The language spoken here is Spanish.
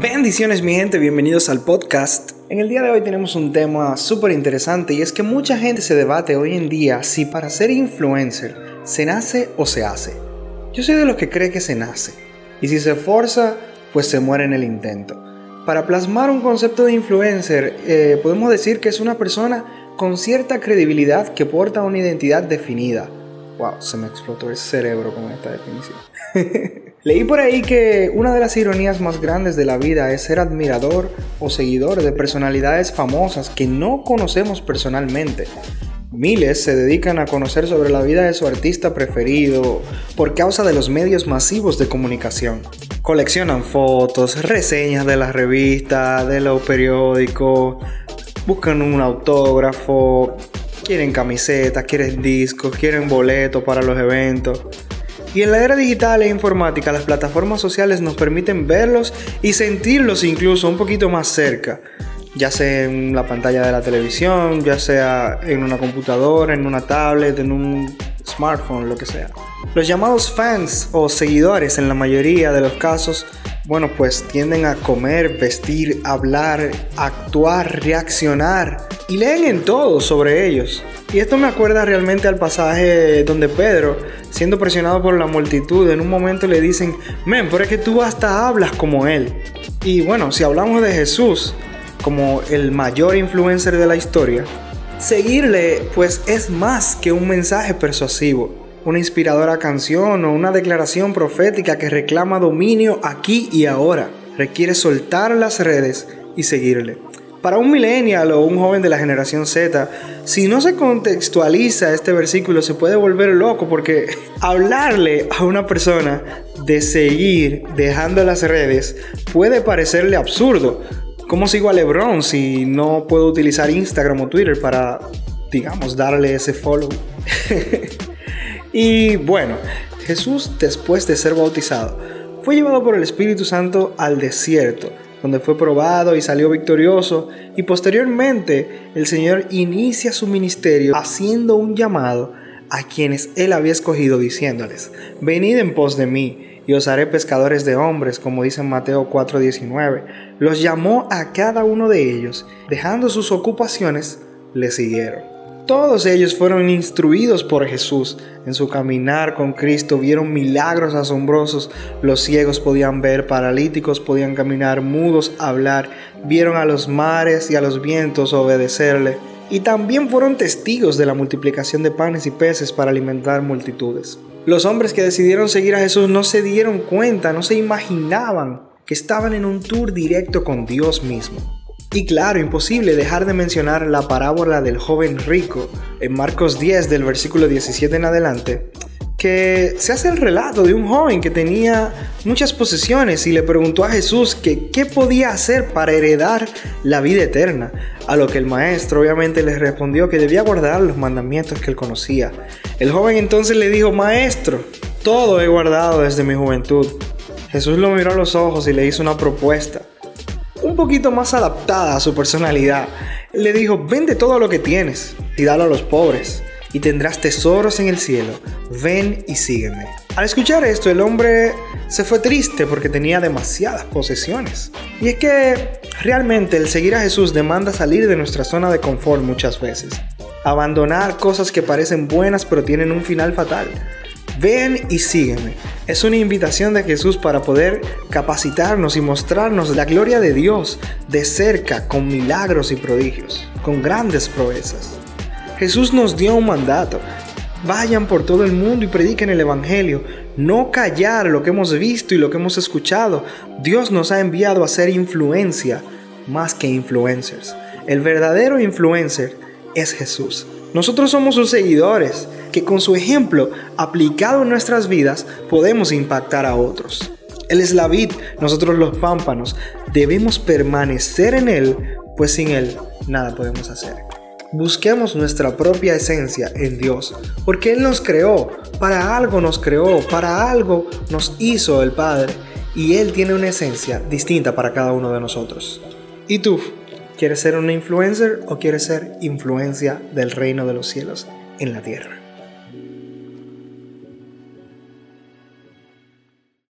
Bendiciones mi gente, bienvenidos al podcast. En el día de hoy tenemos un tema súper interesante y es que mucha gente se debate hoy en día si para ser influencer se nace o se hace. Yo soy de los que cree que se nace y si se forza pues se muere en el intento. Para plasmar un concepto de influencer eh, podemos decir que es una persona con cierta credibilidad que porta una identidad definida. Wow, se me explotó el cerebro con esta definición. Leí por ahí que una de las ironías más grandes de la vida es ser admirador o seguidor de personalidades famosas que no conocemos personalmente. Miles se dedican a conocer sobre la vida de su artista preferido por causa de los medios masivos de comunicación. Coleccionan fotos, reseñas de las revistas, de los periódicos, buscan un autógrafo, quieren camisetas, quieren discos, quieren boletos para los eventos. Y en la era digital e informática, las plataformas sociales nos permiten verlos y sentirlos incluso un poquito más cerca, ya sea en la pantalla de la televisión, ya sea en una computadora, en una tablet, en un smartphone, lo que sea. Los llamados fans o seguidores en la mayoría de los casos, bueno, pues tienden a comer, vestir, hablar, actuar, reaccionar y leen en todo sobre ellos. Y esto me acuerda realmente al pasaje donde Pedro, siendo presionado por la multitud, en un momento le dicen, men, pero es que tú hasta hablas como él. Y bueno, si hablamos de Jesús como el mayor influencer de la historia, seguirle pues es más que un mensaje persuasivo, una inspiradora canción o una declaración profética que reclama dominio aquí y ahora. Requiere soltar las redes y seguirle. Para un millennial o un joven de la generación Z, si no se contextualiza este versículo se puede volver loco porque hablarle a una persona de seguir dejando las redes puede parecerle absurdo. ¿Cómo sigo a LeBron si no puedo utilizar Instagram o Twitter para, digamos, darle ese follow? y bueno, Jesús después de ser bautizado fue llevado por el Espíritu Santo al desierto donde fue probado y salió victorioso, y posteriormente el Señor inicia su ministerio haciendo un llamado a quienes Él había escogido diciéndoles, venid en pos de mí, y os haré pescadores de hombres, como dice en Mateo 4:19. Los llamó a cada uno de ellos, dejando sus ocupaciones, le siguieron. Todos ellos fueron instruidos por Jesús. En su caminar con Cristo vieron milagros asombrosos. Los ciegos podían ver, paralíticos podían caminar, mudos hablar. Vieron a los mares y a los vientos obedecerle. Y también fueron testigos de la multiplicación de panes y peces para alimentar multitudes. Los hombres que decidieron seguir a Jesús no se dieron cuenta, no se imaginaban que estaban en un tour directo con Dios mismo. Y claro, imposible dejar de mencionar la parábola del joven rico en Marcos 10 del versículo 17 en adelante, que se hace el relato de un joven que tenía muchas posesiones y le preguntó a Jesús que qué podía hacer para heredar la vida eterna, a lo que el maestro obviamente le respondió que debía guardar los mandamientos que él conocía. El joven entonces le dijo, maestro, todo he guardado desde mi juventud. Jesús lo miró a los ojos y le hizo una propuesta poquito más adaptada a su personalidad. Le dijo, vende todo lo que tienes y dalo a los pobres y tendrás tesoros en el cielo. Ven y sígueme. Al escuchar esto, el hombre se fue triste porque tenía demasiadas posesiones. Y es que realmente el seguir a Jesús demanda salir de nuestra zona de confort muchas veces. Abandonar cosas que parecen buenas pero tienen un final fatal. Ven y sígueme. Es una invitación de Jesús para poder capacitarnos y mostrarnos la gloria de Dios de cerca con milagros y prodigios, con grandes proezas. Jesús nos dio un mandato. Vayan por todo el mundo y prediquen el Evangelio. No callar lo que hemos visto y lo que hemos escuchado. Dios nos ha enviado a ser influencia más que influencers. El verdadero influencer es Jesús. Nosotros somos sus seguidores, que con su ejemplo aplicado en nuestras vidas podemos impactar a otros. Él es la vid, nosotros los pámpanos. Debemos permanecer en Él, pues sin Él nada podemos hacer. Busquemos nuestra propia esencia en Dios, porque Él nos creó, para algo nos creó, para algo nos hizo el Padre, y Él tiene una esencia distinta para cada uno de nosotros. ¿Y tú? ¿Quieres ser un influencer o quieres ser influencia del reino de los cielos? en la tierra.